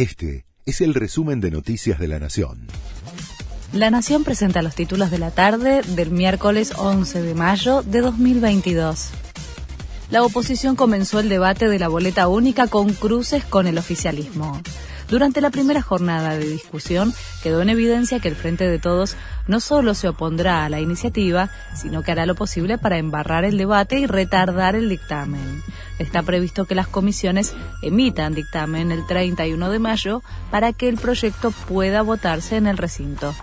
Este es el resumen de Noticias de la Nación. La Nación presenta los títulos de la tarde del miércoles 11 de mayo de 2022. La oposición comenzó el debate de la boleta única con cruces con el oficialismo. Durante la primera jornada de discusión quedó en evidencia que el Frente de Todos no solo se opondrá a la iniciativa, sino que hará lo posible para embarrar el debate y retardar el dictamen. Está previsto que las comisiones emitan dictamen el 31 de mayo para que el proyecto pueda votarse en el recinto.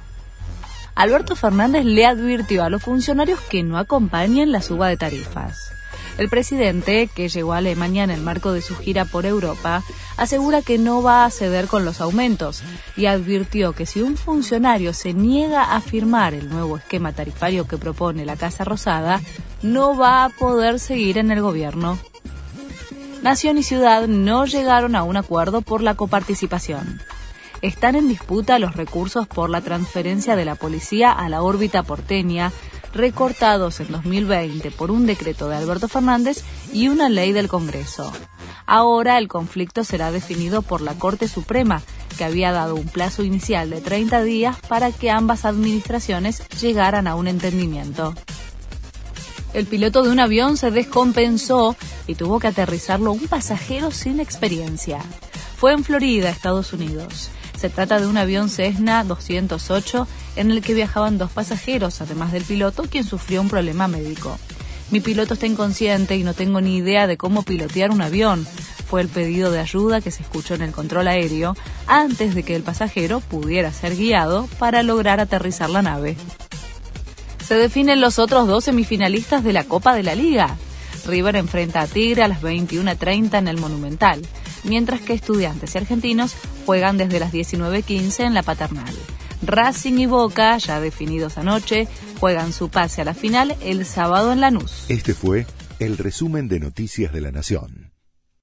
Alberto Fernández le advirtió a los funcionarios que no acompañen la suba de tarifas. El presidente, que llegó a Alemania en el marco de su gira por Europa, asegura que no va a ceder con los aumentos y advirtió que si un funcionario se niega a firmar el nuevo esquema tarifario que propone la Casa Rosada, no va a poder seguir en el gobierno. Nación y Ciudad no llegaron a un acuerdo por la coparticipación están en disputa los recursos por la transferencia de la policía a la órbita porteña, recortados en 2020 por un decreto de Alberto Fernández y una ley del Congreso. Ahora el conflicto será definido por la Corte Suprema, que había dado un plazo inicial de 30 días para que ambas administraciones llegaran a un entendimiento. El piloto de un avión se descompensó y tuvo que aterrizarlo un pasajero sin experiencia. Fue en Florida, Estados Unidos. Se trata de un avión Cessna 208 en el que viajaban dos pasajeros, además del piloto, quien sufrió un problema médico. Mi piloto está inconsciente y no tengo ni idea de cómo pilotear un avión. Fue el pedido de ayuda que se escuchó en el control aéreo antes de que el pasajero pudiera ser guiado para lograr aterrizar la nave. Se definen los otros dos semifinalistas de la Copa de la Liga. River enfrenta a Tigre a las 21.30 en el Monumental mientras que estudiantes y argentinos juegan desde las 19.15 en la paternal. Racing y Boca, ya definidos anoche, juegan su pase a la final el sábado en Lanús. Este fue el resumen de Noticias de la Nación.